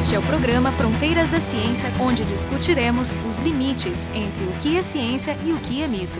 Este é o programa Fronteiras da Ciência, onde discutiremos os limites entre o que é ciência e o que é mito.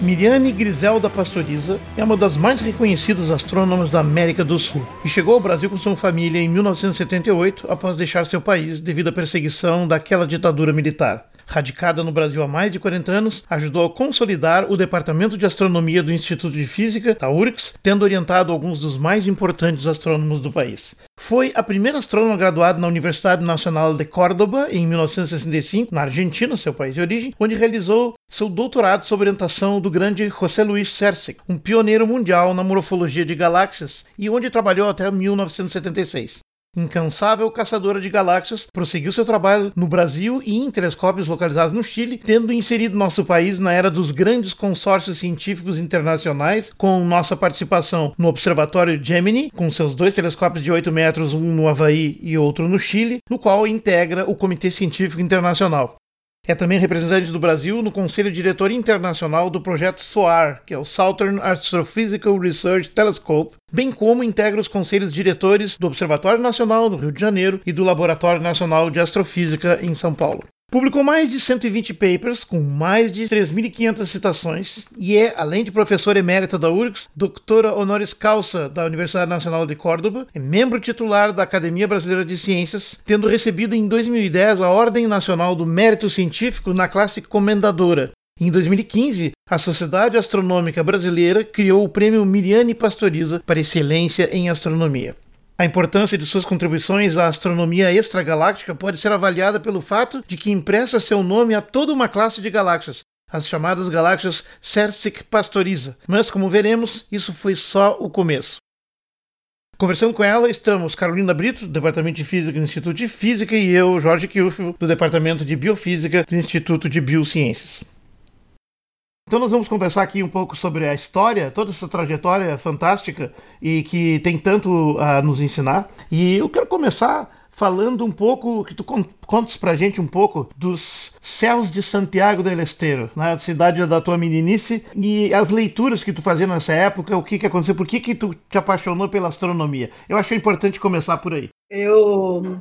Miriane Griselda Pastoriza é uma das mais reconhecidas astrônomas da América do Sul e chegou ao Brasil com sua família em 1978 após deixar seu país devido à perseguição daquela ditadura militar radicada no Brasil há mais de 40 anos, ajudou a consolidar o Departamento de Astronomia do Instituto de Física, da URGS, tendo orientado alguns dos mais importantes astrônomos do país. Foi a primeira astrônoma graduada na Universidade Nacional de Córdoba em 1965, na Argentina, seu país de origem, onde realizou seu doutorado sob orientação do grande José Luiz Cersei, um pioneiro mundial na morfologia de galáxias, e onde trabalhou até 1976 incansável caçadora de galáxias, prosseguiu seu trabalho no Brasil e em telescópios localizados no Chile, tendo inserido nosso país na era dos grandes consórcios científicos internacionais, com nossa participação no Observatório Gemini, com seus dois telescópios de 8 metros, um no Havaí e outro no Chile, no qual integra o Comitê Científico Internacional. É também representante do Brasil no Conselho Diretor Internacional do projeto SOAR, que é o Southern Astrophysical Research Telescope, bem como integra os conselhos diretores do Observatório Nacional do Rio de Janeiro e do Laboratório Nacional de Astrofísica em São Paulo. Publicou mais de 120 papers, com mais de 3.500 citações, e é, além de professora emérita da URGS, doutora honoris causa da Universidade Nacional de Córdoba, é membro titular da Academia Brasileira de Ciências, tendo recebido em 2010 a Ordem Nacional do Mérito Científico na classe Comendadora. Em 2015, a Sociedade Astronômica Brasileira criou o Prêmio Miriane Pastoriza para Excelência em Astronomia. A importância de suas contribuições à astronomia extragaláctica pode ser avaliada pelo fato de que empresta seu nome a toda uma classe de galáxias, as chamadas galáxias Cercic-Pastoriza. Mas, como veremos, isso foi só o começo. Conversando com ela, estamos Carolina Brito, do Departamento de Física do Instituto de Física, e eu, Jorge Kiufo, do Departamento de Biofísica do Instituto de Biociências. Então nós vamos conversar aqui um pouco sobre a história, toda essa trajetória fantástica e que tem tanto a nos ensinar. E eu quero começar falando um pouco, que tu contes pra gente um pouco dos céus de Santiago del Estero, na cidade da tua meninice, e as leituras que tu fazia nessa época, o que que aconteceu, por que que tu te apaixonou pela astronomia? Eu achei importante começar por aí. Eu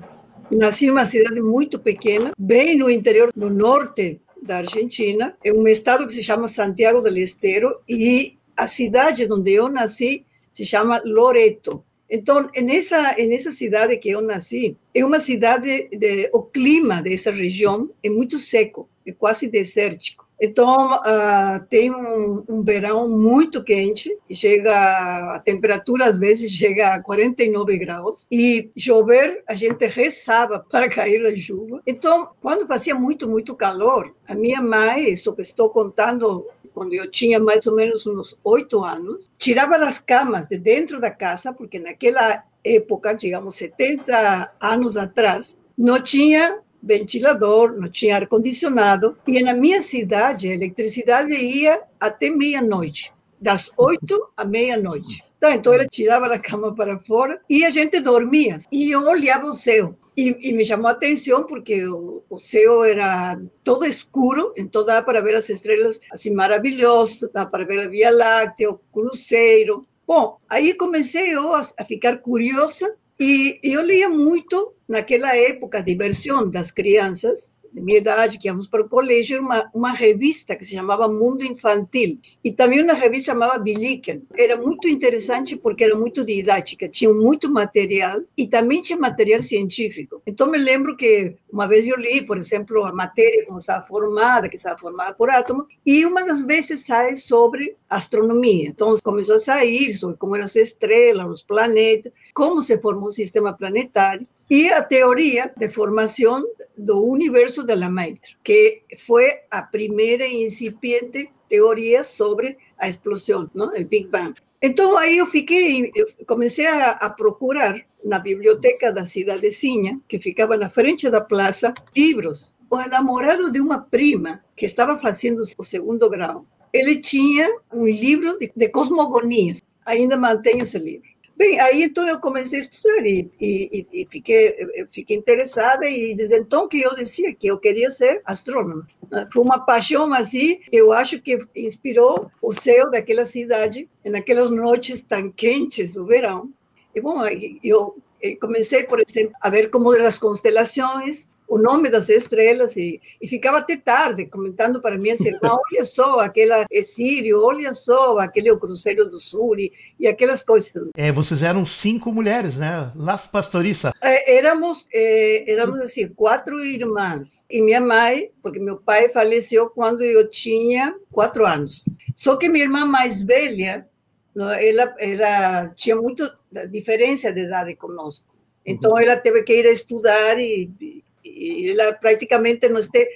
nasci em uma cidade muito pequena, bem no interior do norte da Argentina, é um estado que se chama Santiago del Estero e a cidade onde eu nasci se chama Loreto. Então, nessa nessa cidade que eu nasci, é uma cidade de, o clima dessa região é muito seco, é quase desértico. Então, uh, tem um, um, verão muito quente, chega, a temperatura às vezes chega a 49 graus, e chover, a gente rezava para cair a chuva. Então, quando fazia muito, muito calor, a minha mãe, isso que estou contando quando eu tinha mais ou menos uns oito anos, tirava as camas de dentro da casa, porque naquela época, digamos 70 anos atrás, não tinha ventilador, não tinha ar-condicionado. E na minha cidade, a eletricidade ia até meia-noite, das oito à meia-noite. Tá, então, ela tirava a cama para fora e a gente dormia. E eu olhava o céu. E, e me chamou a atenção porque o, o, céu era todo escuro, então dava para ver as estrelas assim maravilhosas, dava para ver a Via Láctea, o cruzeiro. Bom, aí comecei eu a, a ficar curiosa e eu lia muito naquela época, diversão das crianças, de minha idade, que íamos para o colégio, uma, uma revista que se chamava Mundo Infantil e também uma revista chamada Biliken. Era muito interessante porque era muito didática, tinha muito material e também tinha material científico. Então me lembro que uma vez eu li, por exemplo, a matéria como estava formada, que estava formada por átomos, e uma das vezes sai sobre astronomia. Então começou a sair sobre como eram as estrelas, os planetas, como se formou o sistema planetário e a teoria de formação do universo de Lemaitre, que foi a primeira incipiente teoria sobre a explosão, não? o Big Bang. Então aí eu fiquei, eu comecei a, a, procurar na biblioteca da cidadezinha, que ficava na frente da praça, livros. O namorado de uma prima que estava fazendo o segundo grau, ele tinha um livro de, de cosmogonias. Ainda mantenho esse livro. Bem, aí então eu comecei a estudar e, e, e fiquei, fiquei interessada e desde então que eu dizia que eu queria ser astrônoma. Foi uma paixão assim, eu acho que inspirou o céu daquela cidade naquelas noites tão quentes do verão. E bom, eu comecei, por exemplo, a ver como eram as constelações, o nome das estrelas e, e ficava até tarde comentando para minhas irmãs, olha só, aquela é Sírio, olha só, aquele é o Cruzeiro do Sul e, e aquelas coisas. É, vocês eram cinco mulheres, né? Las Pastoriças. É, éramos, é, éramos assim, quatro irmãs. E minha mãe, porque meu pai faleceu quando eu tinha quatro anos. Só que minha irmã mais velha, ela era, tinha muito diferença de idade conosco. Então, ela teve que ir a estudar e, e ela praticamente nós te,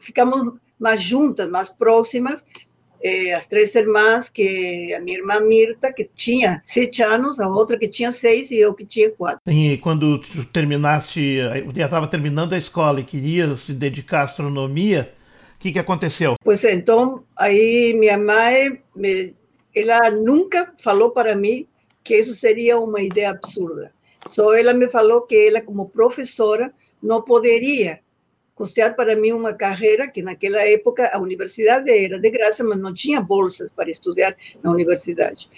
ficamos mais juntas, mais próximas, eh, as três irmãs, que a minha irmã Mirta, que tinha sete anos, a outra que tinha seis e eu que tinha quatro. E quando tu terminaste, já estava terminando a escola e queria se dedicar à astronomia, o que, que aconteceu? Pois então, aí minha mãe, me, ela nunca falou para mim que isso seria uma ideia absurda. Só ela me falou que ela, como professora, não poderia custear para mim uma carreira que naquela época a universidade era de graça, mas não tinha bolsas para estudar na universidade.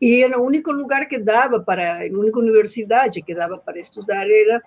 E o único lugar que dava para, a única universidade que dava para estudar era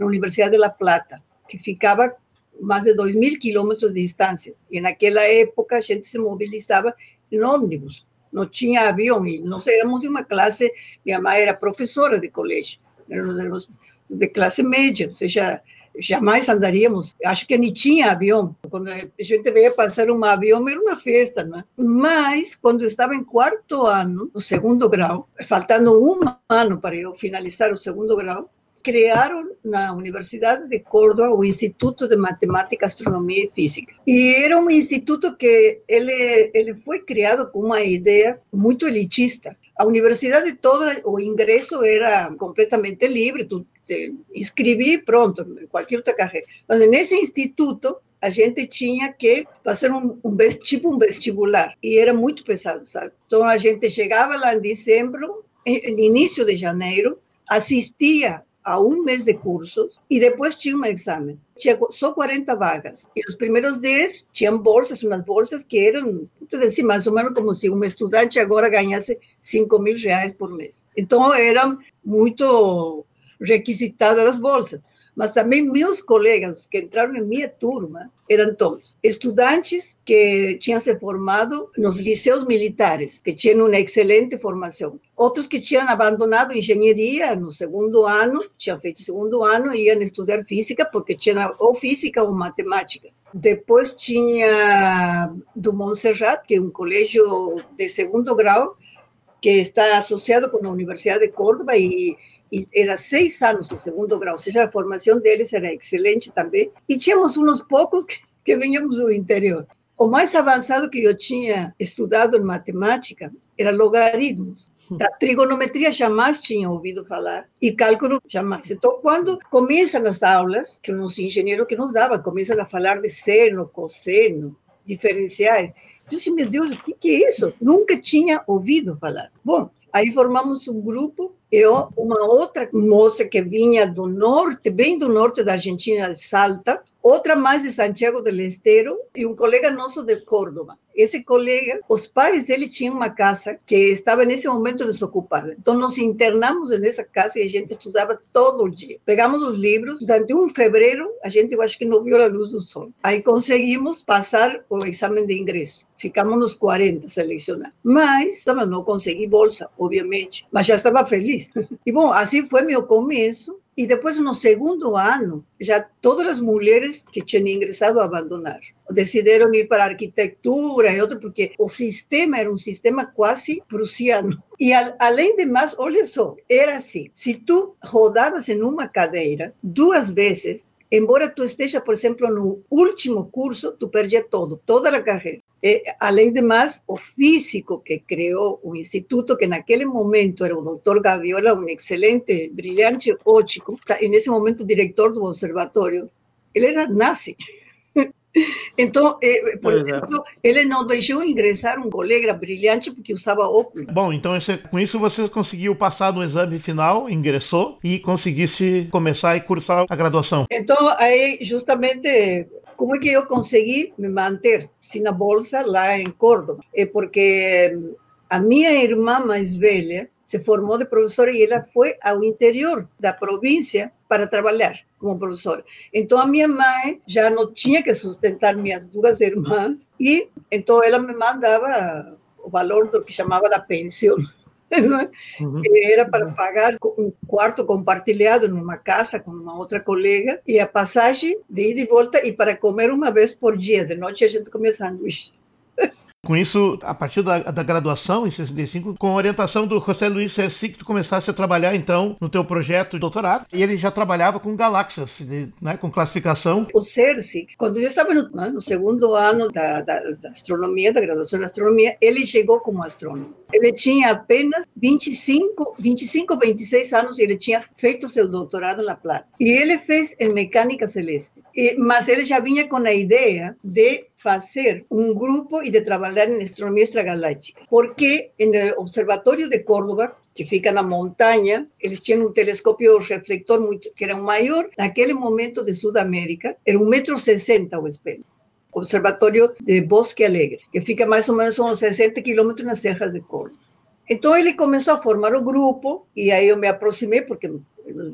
a Universidade de La Plata, que ficava mais de 2 mil quilômetros de distância. E naquela época a gente se mobilizava em ônibus, não tinha avião. E nós éramos de uma classe, minha mãe era professora de colégio, éramos de classe média, ou seja, jamais andaríamos. Acho que nem tinha avião. Quando a gente veio passar um avião, era uma festa, né? Mas, quando estava em quarto ano, no segundo grau, faltando um ano para eu finalizar o segundo grau, criaram na Universidade de Córdoba o Instituto de Matemática, Astronomia e Física. E era um instituto que ele, ele foi criado com uma ideia muito elitista. A universidade toda, o ingresso era completamente livre, tu te inscrevi pronto, qualquer outra carreira. Mas nesse instituto, a gente tinha que fazer um, um, tipo um vestibular e era muito pesado, sabe? Então a gente chegava lá em dezembro, no início de janeiro, assistia a um mês de cursos e depois tinha um exame. Tinha só 40 vagas. E os primeiros 10 tinham bolsas, umas bolsas que eram, assim, mais ou menos como se um estudante agora ganhasse 5 mil reais por mês. Então, eram muito requisitadas as bolsas mas também meus colegas que entraram em minha turma eram todos estudantes que tinham se formado nos liceus militares, que tinham uma excelente formação. Outros que tinham abandonado engenharia no segundo ano, tinham feito segundo ano e iam estudar física, porque tinham ou física ou matemática. Depois tinha do Montserrat, que é um colégio de segundo grau, que está associado com a Universidade de Córdoba e e era seis anos o segundo grau, ou seja, a formação deles era excelente também. E tínhamos uns poucos que, que do interior. O mais avançado que eu tinha estudado em matemática era logaritmos. A trigonometria jamais tinha ouvido falar e cálculo jamais. Então, quando começam as aulas, que os engenheiros que nos davam começam a falar de seno, cosseno, diferenciais, eu disse, meu Deus, o que é isso? Nunca tinha ouvido falar. Bom, aí formamos um grupo eu, uma outra moça que vinha do norte, bem do norte da Argentina, de Salta, outra mais de Santiago del Estero e um colega nosso de Córdoba. Esse colega, os pais dele tinham uma casa que estava nesse momento desocupada. Então nós internamos nessa casa e a gente estudava todo dia. Pegamos os livros, durante um fevereiro a gente eu acho que não viu a luz do sol. Aí conseguimos passar o exame de ingresso. Ficamos nos 40 selecionados. Mas não consegui bolsa, obviamente, mas já estava feliz. E bom, assim foi meu começo e depois, no segundo ano, já todas as mulheres que tinham ingressado abandonaram. Decidiram ir para a arquitetura e outro, porque o sistema era um sistema quase prussiano. E, além de mais, olha só, era assim: se tu rodavas em uma cadeira duas vezes, embora tu esteja, por exemplo, no último curso, tu perdia todo, toda a carreira. E, além de mais, o físico que criou o instituto, que naquele momento era o doutor Gaviola, um excelente, brilhante ótico, e nesse momento diretor do observatório, ele era nazi. Então, eh, por pois exemplo, é. ele não deixou ingressar um colega brilhante porque usava óculos. Bom, então esse, com isso você conseguiu passar no exame final, ingressou e conseguisse começar e cursar a graduação. Então, aí justamente como é que eu consegui me manter sem a bolsa lá em Córdoba? É porque a minha irmã mais velha se formou de professora e ela foi ao interior da província para trabalhar como professora. Então a minha mãe já não tinha que sustentar minhas duas irmãs e então ela me mandava o valor do que chamava da pensão. Uhum. Era para pagar um quarto compartilhado numa casa com uma outra colega e a passagem de ida e volta e para comer uma vez por dia. De noite a gente comia sanduíche. Com isso, a partir da, da, graduação, em 65, com a orientação do José Luiz Cerci, tu começaste a trabalhar, então, no teu projeto de doutorado. E ele já trabalhava com galáxias, né, com classificação. O Cerci, quando eu estava no, né, no segundo ano da, da, da, astronomia, da graduação de astronomia, ele chegou como astrônomo. Ele tinha apenas 25, 25, 26 anos e ele tinha feito seu doutorado na Plata. E ele fez em mecânica celeste. E, mas ele já vinha com a ideia de fazer um grupo e de trabalhar em astronomia extragaláctica. Porque no Observatório de Córdoba, que fica na montanha, eles tinham um telescópio reflector muito, que era o maior naquele momento de Sudamérica, era 1,60m o espelho. Observatório de Bosque Alegre, que fica mais ou menos uns 60 quilômetros nas Serras de Córdoba. Então ele começou a formar o grupo e aí eu me aproximei porque nos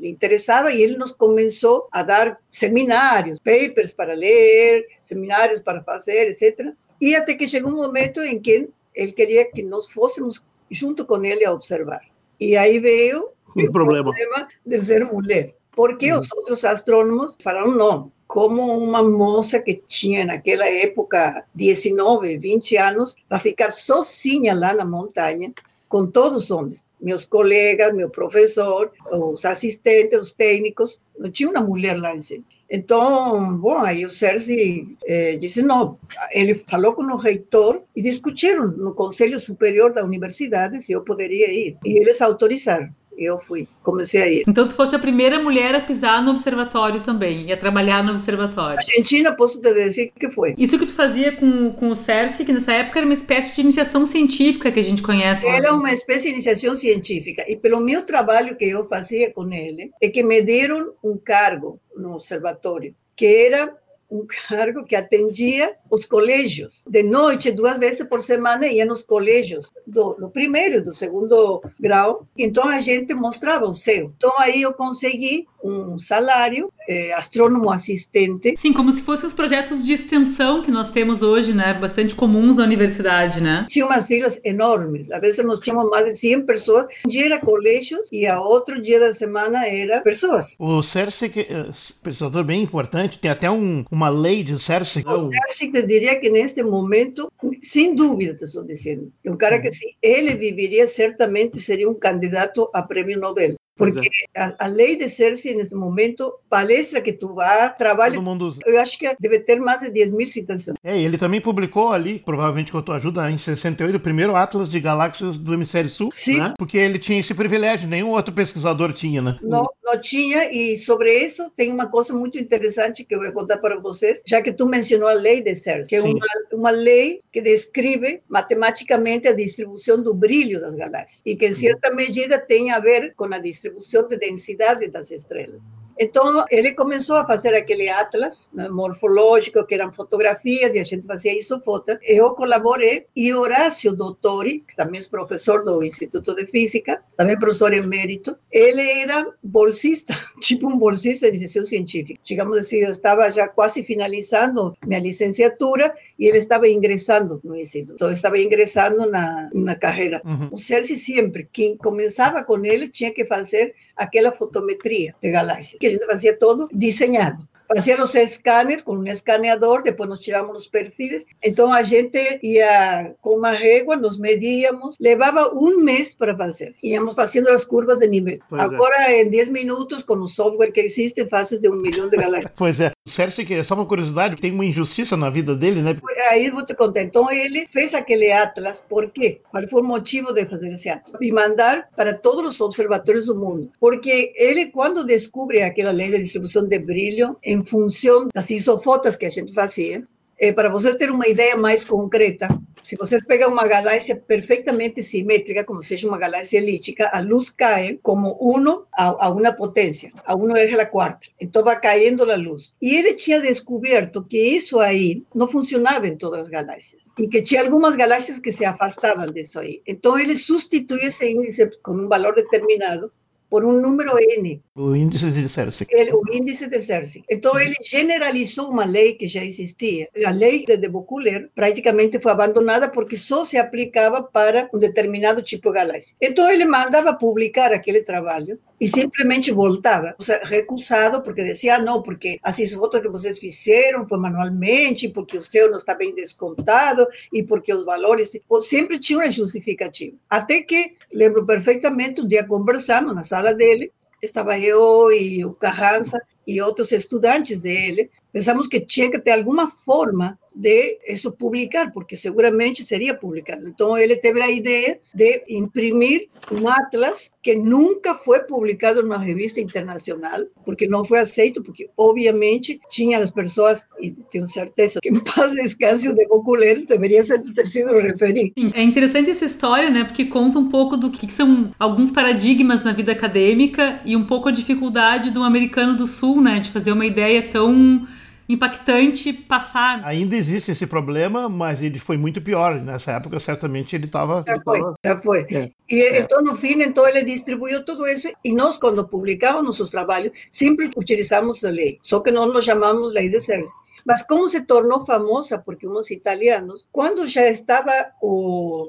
interessava e ele nos começou a dar seminários, papers para ler, seminários para fazer, etc. E até que chegou um momento em que ele queria que nós fôssemos junto com ele a observar. E aí veio o problema. problema de ser mulher. Porque os outros astrônomos falaram não, como uma moça que tinha naquela época 19, 20 anos, vai ficar sozinha lá na montanha, com todos os homens, meus colegas, meu professor, os assistentes, os técnicos, não tinha uma mulher lá em cima. Então, bom, aí o Sergi eh, disse não. Ele falou com o reitor e discutiram no Conselho Superior da Universidade se eu poderia ir. E eles autorizaram eu fui, comecei a ir. Então tu foste a primeira mulher a pisar no observatório também, e a trabalhar no observatório. Argentina, posso te dizer que foi. Isso que tu fazia com, com o CERSI, que nessa época era uma espécie de iniciação científica que a gente conhece. Era uma espécie de iniciação científica, e pelo meu trabalho que eu fazia com ele, é que me deram um cargo no observatório, que era um cargo que atendia os colégios. De noite, duas vezes por semana, ia nos colégios do, do primeiro e do segundo grau. Então, a gente mostrava o céu. Então, aí eu consegui um salário, eh, astrônomo assistente. Sim, como se fossem os projetos de extensão que nós temos hoje, né? Bastante comuns na universidade, né? Tinha umas filas enormes. Às vezes nós tínhamos mais de 100 pessoas. Um dia era colégios e a outro dia da semana era pessoas. O CERSEC é pesquisador bem importante, tem até um, uma lei de CERSEC. O CERSEC, eu diria que neste momento, sem dúvida, estou dizendo, é um cara que, se ele viveria, certamente seria um candidato a prêmio Nobel. Porque é. a, a, lei de Cersei, nesse momento, palestra que tu vá, trabalho. Todo mundo usa. Eu acho que deve ter mais de 10 mil citações. É, ele também publicou ali, provavelmente com a tua ajuda, em 68, o primeiro Atlas de Galáxias do Hemisfério Sul. Sim. Né? Porque ele tinha esse privilégio, nenhum outro pesquisador tinha, né? Não, não tinha, e sobre isso tem uma coisa muito interessante que eu vou contar para vocês, já que tu mencionou a lei de Cersei, que é uma, uma lei que descreve matematicamente a distribuição do brilho das galáxias, e que em certa medida tem a ver com a distribuição distribuição de densidade das estrelas. Então, ele começou a fazer aquele atlas né, morfológico, que eram fotografias, e a gente fazia isso foto. Eu colaborei, e Horácio Dottori, que também é professor do Instituto de Física, também professor emérito, ele era bolsista, tipo um bolsista de iniciação científica. Digamos assim, eu estava já quase finalizando minha licenciatura, e ele estava ingressando no Instituto. Então, eu estava ingressando na, na carreira. Uhum. O sempre, quem começava com ele, tinha que fazer aquela fotometria de galáxias, que gente fazia todo desenhado. Fazia os escâneres com um escaneador, depois nós tiramos os perfis. Então a gente ia com uma régua, nos medíamos, levava um mês para fazer. Íamos fazendo as curvas de nível. Pois Agora, é. em 10 minutos, com o software que existe, fazes de um milhão de galáxias. pois é. O Cersei, que é só uma curiosidade, tem uma injustiça na vida dele, né? Aí vou te contar. Então ele fez aquele atlas, por quê? Qual foi o motivo de fazer esse atlas? E mandar para todos os observatórios do mundo. Porque ele, quando descobre aquela lei de distribuição de brilho, em função das isofotos que a gente fazia, é, para vocês terem uma ideia mais concreta, se vocês pegam uma galáxia perfeitamente simétrica, como seja uma galáxia elíptica, a luz cai como 1 a, a uma potência, a 1 é a quarta. Então vai caindo a luz. E ele tinha descoberto que isso aí não funcionava em todas as galáxias. E que tinha algumas galáxias que se afastavam disso aí. Então ele substitui esse índice com um valor determinado por um número N. O índice de. Ele, o índice de Cersei. Então, ele generalizou uma lei que já existia. A lei de Boculer praticamente foi abandonada porque só se aplicava para um determinado tipo de galáxia. Então, ele mandava publicar aquele trabalho e simplesmente voltava, ou seja, recusado, porque dizia, não, porque as fotos que vocês fizeram foi manualmente, porque o seu não está bem descontado, e porque os valores... Sempre tinha uma justificativa. Até que, lembro perfeitamente, um dia conversando na sala dele, estava eu e o Carranza e outros estudantes dele, pensamos que tinha que ter alguma forma de isso publicar, porque seguramente seria publicado. Então ele teve a ideia de imprimir um atlas que nunca foi publicado numa revista internacional, porque não foi aceito, porque obviamente tinha as pessoas, e tenho certeza que em paz descanse o de Boculer deveria ser, ter sido referido. É interessante essa história, né, porque conta um pouco do que são alguns paradigmas na vida acadêmica e um pouco a dificuldade do americano do sul, né, de fazer uma ideia tão impactante passar. Ainda existe esse problema, mas ele foi muito pior. Nessa época, certamente, ele estava... Já foi, tava... já foi. É. E é. então, no fim, então, ele distribuiu tudo isso e nós, quando publicamos nossos trabalhos, sempre utilizamos a lei, só que nós nos chamamos lei de Cersei. Mas como se tornou famosa, porque uns italianos, quando já estava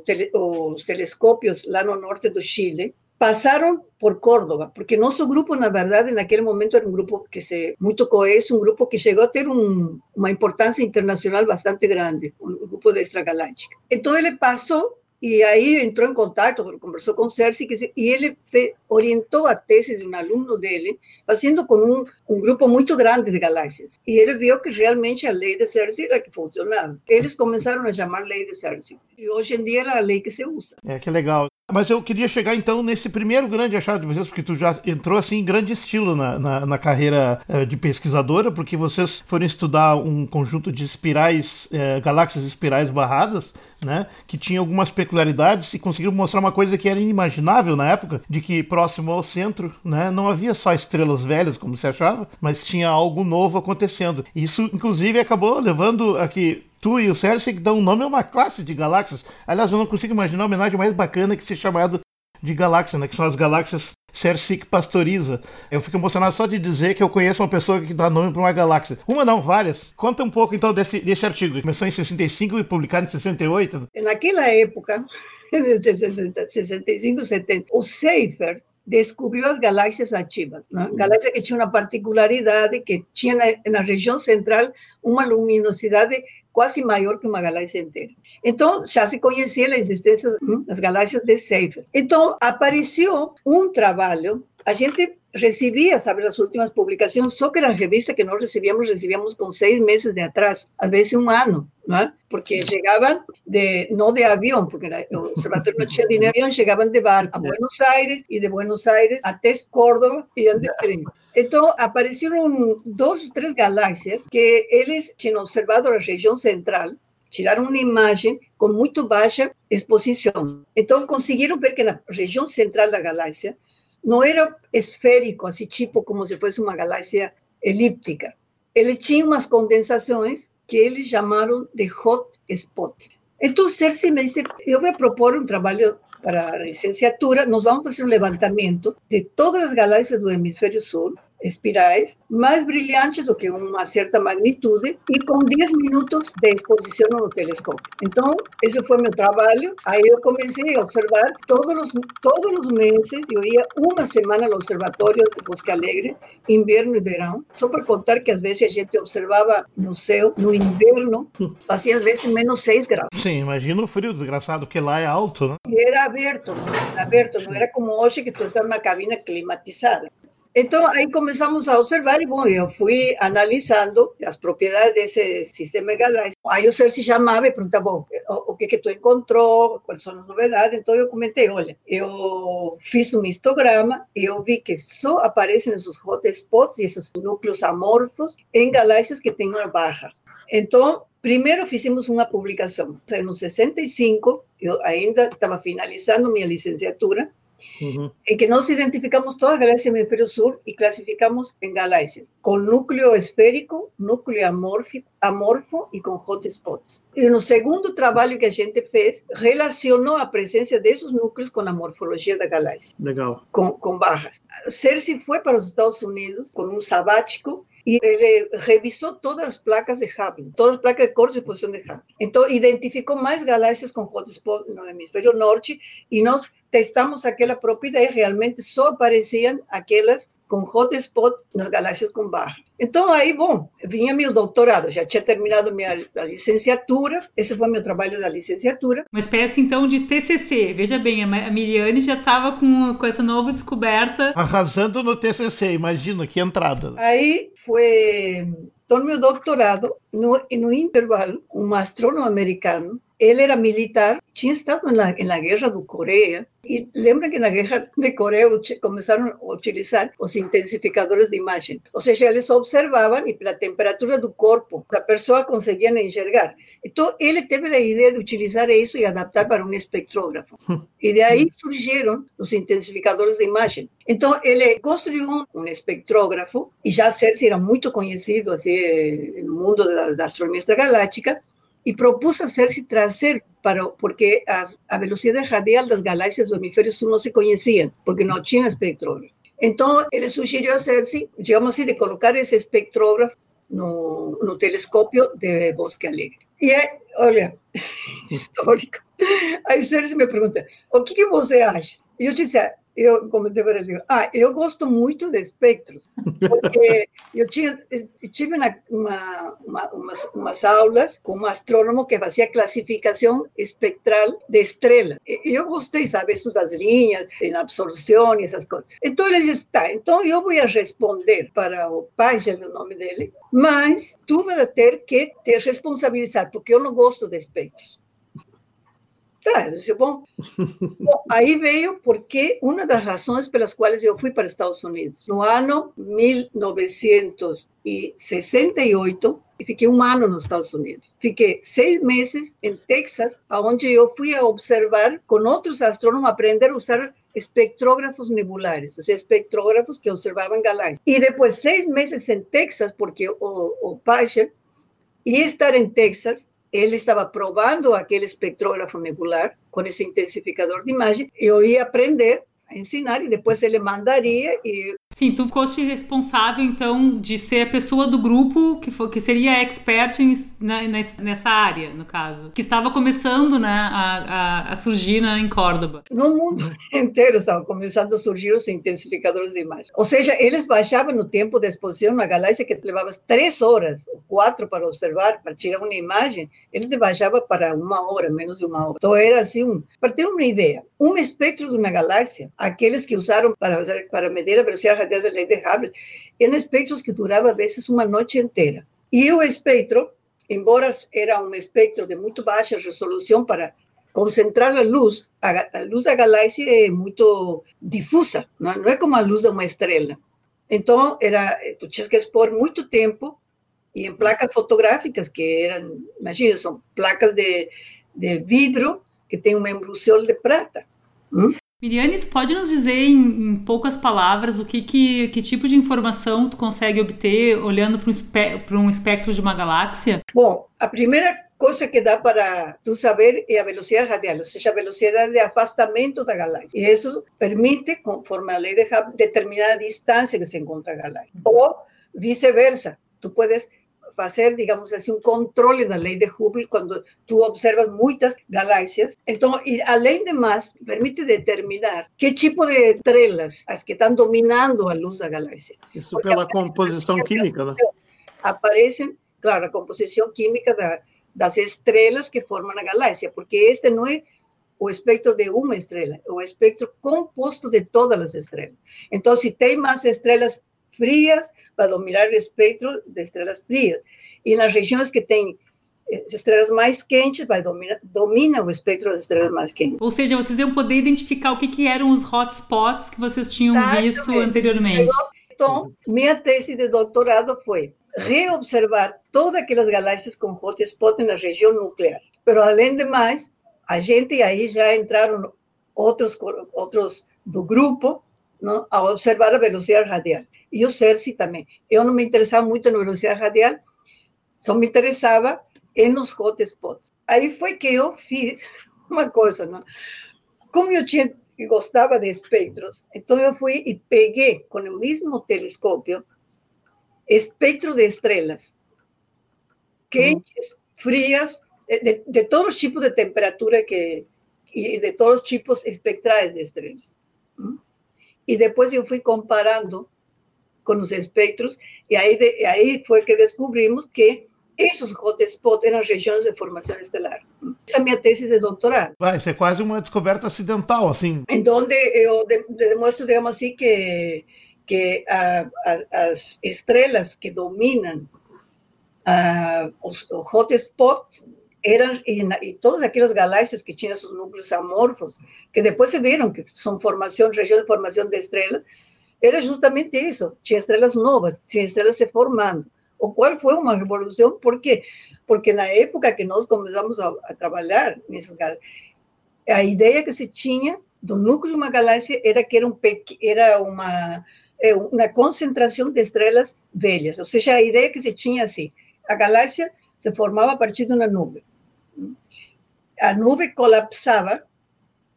tele, os telescópios lá no norte do Chile, passaram por Córdoba, porque nosso grupo, na verdade, naquele momento era um grupo que se muito coeso, um grupo que chegou a ter um, uma importância internacional bastante grande, um grupo de extragaláctica. Então ele passou e aí entrou em contato, conversou com Cersei, e ele orientou a tese de um aluno dele, fazendo com um grupo muito grande de galáxias. E ele viu que realmente a lei de Cersei era que funcionava. Eles começaram a chamar lei de Cersei. E hoje em dia é a lei que se usa. É, que legal. Mas eu queria chegar então nesse primeiro grande achado de vocês, porque tu já entrou assim em grande estilo na, na, na carreira uh, de pesquisadora, porque vocês foram estudar um conjunto de espirais, uh, galáxias espirais barradas, né, que tinha algumas peculiaridades e conseguiram mostrar uma coisa que era inimaginável na época, de que próximo ao centro, né, não havia só estrelas velhas, como se achava, mas tinha algo novo acontecendo. Isso, inclusive, acabou levando a que tu e o que dão um nome a uma classe de galáxias. Aliás, eu não consigo imaginar a homenagem mais bacana que ser chamado de galáxia, né? Que são as galáxias Cersei pastoriza. Eu fico emocionado só de dizer que eu conheço uma pessoa que dá nome para uma galáxia. Uma não, várias. Conta um pouco então desse, desse artigo. Começou em 65 e publicado em 68. Naquela época, 65, 70, o Seifer descobriu as galáxias ativas. Né? Galáxia que tinha uma particularidade, que tinha na, na região central uma luminosidade quase maior que uma galáxia inteira. Então, já se conhecia a existência das galáxias de Seyfert. Então, apareceu um trabalho, a gente recibia, sabe, as últimas publicações, só que eram revistas que nós recebíamos, recebíamos com seis meses de atraso, às vezes um ano, não é? Porque chegavam de, não de avião, porque o observatório não tinha dinheiro, avião, chegavam de barco a Buenos Aires e de Buenos Aires até Córdoba e de trem. Então, apareceram duas, três galáxias que eles tinham observado na região central, tiraram uma imagem com muito baixa exposição. Então, conseguiram ver que na região central da galáxia não era esférico, assim, tipo como se fosse uma galáxia elíptica. Ele tinha umas condensações que eles chamaram de hot spot. Então, Cersei me disse, eu vou propor um trabalho para a licenciatura, nós vamos fazer um levantamento de todas as galáxias do hemisfério sul espirais mais brilhantes do que uma certa magnitude e com 10 minutos de exposição no telescópio. Então, esse foi meu trabalho. Aí eu comecei a observar todos os, todos os meses. Eu ia uma semana ao observatório de Bosque Alegre, inverno e verão, só para contar que às vezes a gente observava no céu, no inverno, fazia às vezes menos 6 graus. Sim, imagina o frio desgraçado, que lá é alto, né? E era aberto, aberto, não era como hoje que tu está numa cabina climatizada. Então, aí começamos a observar e, bom, eu fui analisando as propriedades desse sistema de galáxias. Aí o Cersei chamava e perguntava, bom, o, o que que tu encontrou, quais são as novidades. Então, eu comentei, olha, eu fiz um histograma e eu vi que só aparecem esses hotspots e esses núcleos amorfos em galáxias que têm uma barra. Então, primeiro fizemos uma publicação. No 65, eu ainda estava finalizando minha licenciatura, Uhum. em que nós identificamos todas as galáxias do hemisfério sul e classificamos em galáxias com núcleo esférico, núcleo amórfico, amorfo e com hotspots. E no segundo trabalho que a gente fez, relacionou a presença desses núcleos com a morfologia da galáxia. Legal. Com, com barras. Cersei foi para os Estados Unidos com um sabático e ele revisou todas as placas de Hubble, todas as placas de corte de posição de Hubble. Então, identificou mais galáxias com hotspots no hemisfério norte e nós testamos aquela propriedade e realmente só apareciam aquelas com hotspot nas galáxias com barra. Então, aí, bom, vinha meu doutorado, já tinha terminado minha licenciatura, esse foi meu trabalho da licenciatura. Uma espécie, então, de TCC. Veja bem, a Miriane já estava com, com essa nova descoberta. Arrasando no TCC, imagina, que entrada. Aí foi... Então, meu doutorado, no, no intervalo, um astrônomo americano ele era militar, tinha estado na, na guerra do Coreia, e lembra que na guerra de Coreia começaram a utilizar os intensificadores de imagem. Ou seja, eles observavam e pela temperatura do corpo da pessoa conseguiam enxergar. Então, ele teve a ideia de utilizar isso e adaptar para um espectrógrafo. E daí surgiram os intensificadores de imagem. Então, ele construiu um espectrógrafo, e já Cersei era muito conhecido assim, no mundo da, da astronomia extragaláctica, y propuso hacerse trazer para, porque a, a velocidade radial das galáxias do hemisfério sul não se conheciam, porque não tinha espectrógrafo. Então, ele sugeriu hacerse, digamos assim, de colocar esse espectrógrafo no, no telescópio de Bosque Alegre. E aí, olha, histórico. Aí Cersei me pergunta, o que, que você acha? E eu disse, ah, eu comentei para ele, ah, eu gosto muito de espectros, porque eu, tinha, eu tive uma, uma, uma, umas, umas, aulas com um astrônomo que fazia classificação espectral de estrelas. E eu gostei, sabe, isso das linhas, em absorção e essas coisas. Então ele disse, tá, então eu vou responder para o pai, é o nome dele, mas tu vai ter que te responsabilizar, porque eu não gosto de espectros. Tá, disse, bom, bom, aí veio porque uma das razões pelas quais eu fui para Estados Unidos. No ano 1968, e fiquei um ano nos Estados Unidos. Fiquei seis meses em Texas, onde eu fui a observar com outros astrônomos, aprender a usar espectrógrafos nebulares, ou seja, espectrógrafos que observavam galáxias. E depois seis meses em Texas, porque o, o Pacher ia estar em Texas ele estava provando aquele espectrógrafo nebular com esse intensificador de imagem, eu ia aprender ensinar e depois ele mandaria e Sim, tu foste responsável, então, de ser a pessoa do grupo que, for, que seria expert em, na, nessa área, no caso. Que estava começando né, a, a, a surgir né, em Córdoba. No mundo inteiro estavam começando a surgir os intensificadores de imagem. Ou seja, eles baixavam no tempo de exposição uma galáxia que levava três horas, quatro para observar, para tirar uma imagem, ele baixava para uma hora, menos de uma hora. Então, era assim, um, para ter uma ideia, um espectro de uma galáxia, aqueles que usaram para, para medir a velocidade radial da lei de Hubble, eram espectros que duravam às vezes uma noite inteira. E o espectro, embora era um espectro de muito baixa resolução para concentrar a luz, a, a luz da galáxia é muito difusa, não, não é como a luz de uma estrela. Então, era, tu tinhas que expor muito tempo e em placas fotográficas, que eram, imagina, são placas de, de vidro que tem uma emulsão de prata. Hum? Miriane, tu pode nos dizer em, em, poucas palavras o que, que, que tipo de informação tu consegue obter olhando para um, espe um espectro de uma galáxia? Bom, a primeira coisa que dá para tu saber é a velocidade radial, ou seja, a velocidade de afastamento da galáxia. E isso permite, conforme a lei de Hubble, determinar a distância que se encontra a galáxia. Ou vice-versa, tu puedes fazer, digamos assim, um controle da lei de Hubble quando tu observas muitas galáxias. Então, e além de mais, permite determinar que tipo de estrelas as que estão dominando a luz da galáxia. Isso Porque pela composição química, né? Aparecem, claro, a composição química da, das estrelas que formam a galáxia, porque este não é o espectro de uma estrela, o espectro composto de todas as estrelas. Então, se tem mais estrelas frias, vai dominar o espectro de estrelas frias. E nas regiões que tem estrelas mais quentes, vai dominar domina o espectro das estrelas mais quentes. Ou seja, vocês iam poder identificar o que, que eram os hotspots que vocês tinham visto anteriormente. Então, minha tese de doutorado foi reobservar todas aquelas galáxias com hotspot na região nuclear. Pero, além de mais, a gente aí já entraram outros, outros do grupo não, a observar a velocidade radial. E o CERCI também. Eu não me interessava muito na velocidade radial, só me interessava em nos hotspots. Aí foi que eu fiz uma coisa, não? Como eu tinha gostava de espectros, então eu fui e peguei com o mesmo telescópio espectro de estrelas quentes, frias, de, de todos os tipos de temperatura que e de todos os tipos espectrais de estrelas. E depois eu fui comparando com os espectros e aí de, aí foi que descobrimos que esses hotspots eram regiões de formação estelar. Essa é a minha tese de doutorado. Vai, é quase uma descoberta acidental, assim. Em onde eu demonstro, digamos assim, que, que a, a, as estrelas que dominam a, os, os hotspots eram, e, e, todas aquelas galáxias que tinham seus núcleos amorfos, que depois se viram que são formação, região de formação de estrelas, era justamente isso. Tinha estrelas novas, tinha estrelas se formando o qual foi uma revolução, por quê? Porque na época que nós começamos a, a trabalhar nessas a ideia que se tinha do núcleo de uma galáxia era que era, um, era uma, é, uma concentração de estrelas velhas, ou seja, a ideia que se tinha assim, a galáxia se formava a partir de uma nuvem. A nuvem colapsava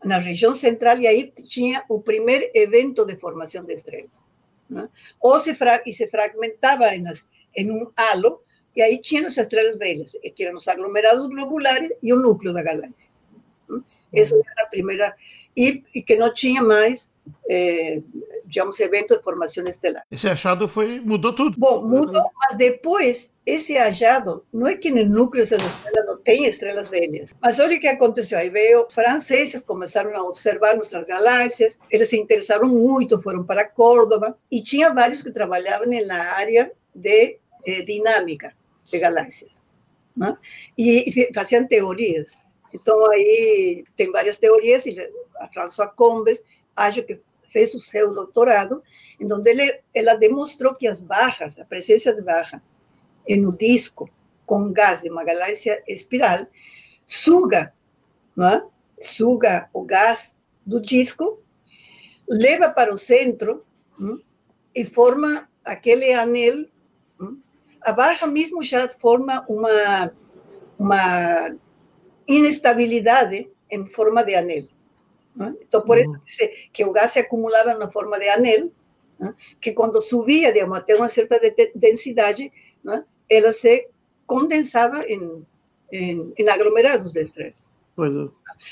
na região central e aí tinha o primeiro evento de formação de estrelas. Né? Ou se, e se fragmentava nas, en un halo, y ahí tienen las estrellas bellas, que eran los aglomerados globulares y un núcleo de galaxia. Esa era la primera, y, y que no tinha mais, eh, digamos, eventos de formação estelar. Esse achado foi, mudou tudo. Bom, mudou, mas depois, esse achado, não é que no núcleo da não tem estrelas velhas, mas olha o que aconteceu, aí veio, os franceses começaram a observar nossas galáxias, eles se interessaram muito, foram para Córdoba, e tinha vários que trabalhavam na área de eh, dinámica de galáxias. ¿no? E faziam teorias. Então, aí tem várias teorias, e a François Combes, acho que fez o seu doutorado, em onde ele, ela demonstrou que as barras, a presença de barra no disco com gás de uma galáxia espiral, suga, não suga o gás do disco, leva para o centro e forma aquele anel a barra mesmo já forma uma, uma inestabilidade em forma de anel. Então, por isso que, que, o gás se acumulava na forma de anel, que quando subia, digamos, até uma certa densidade, ela se condensava em, em, em aglomerados de estrelas. É.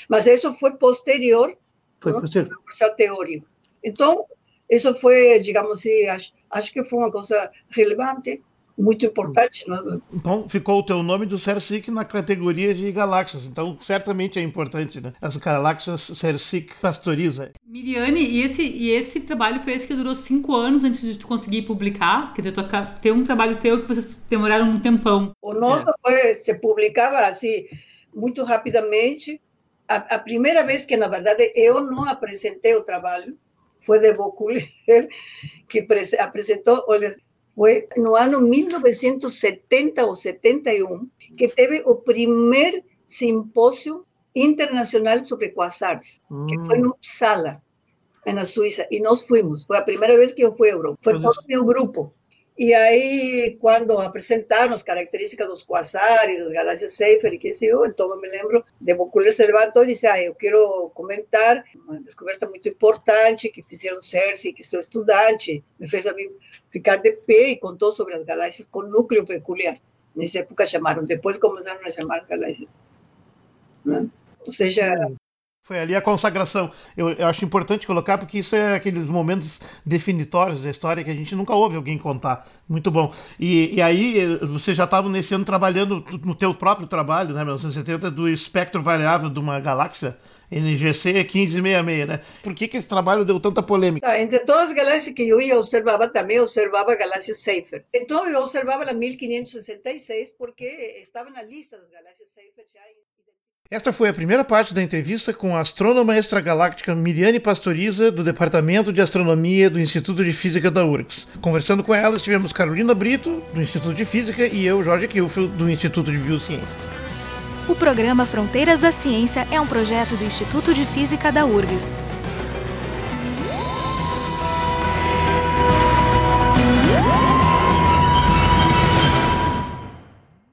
Mas isso foi posterior, foi posterior. processo teórico. Então, isso foi, digamos assim, acho, acho que foi uma coisa relevante muito importante. Né? Então, ficou o teu nome do CERSIC na categoria de galáxias. Então, certamente é importante, né? As galáxias CERSIC pastoriza. Miriane, e esse, e esse trabalho foi esse que durou cinco anos antes de tu conseguir publicar? Quer dizer, tu, tem um trabalho teu que vocês demoraram um tempão. O nosso é. foi, se publicava assim, muito rapidamente. A, a, primeira vez que, na verdade, eu não apresentei o trabalho foi de Boculer, que apresentou, olha, foi no ano 1970 ou 71 que teve o primeiro simpósio internacional sobre quasars, hum. que foi no Uppsala, na Suíça, e nós fomos. Foi a primeira vez que eu fui à Europa. Foi todo o meu grupo. E aí, quando apresentaram as características dos quasares, dos galáxias Seyfert, que sei eu, então eu me lembro de Boculer se levantou e disse, ah, eu quero comentar uma descoberta muito importante que fizeram CERSI, que sou estudante, me fez a mim ficar de pé e contou sobre as galáxias com núcleo peculiar. Nessa época chamaram, depois começaram a chamar galáxias. Ou seja, Foi ali a consagração. Eu, eu, acho importante colocar porque isso é aqueles momentos definitórios da história que a gente nunca ouve alguém contar. Muito bom. E, e aí, você já estava nesse ano trabalhando no teu próprio trabalho, né, 1970, do espectro variável de uma galáxia. NGC 1566, né? Por que, que esse trabalho deu tanta polêmica? Entre todas as galáxias que eu ia observava, também observava a galáxia Seyfert. Então eu observava a 1566 porque estava na lista das galáxias Seyfert já esta foi a primeira parte da entrevista com a astrônoma extragaláctica Miriane Pastoriza, do Departamento de Astronomia do Instituto de Física da URGS. Conversando com ela, tivemos Carolina Brito, do Instituto de Física, e eu, Jorge Kilfield, do Instituto de Biociências. O programa Fronteiras da Ciência é um projeto do Instituto de Física da URGS.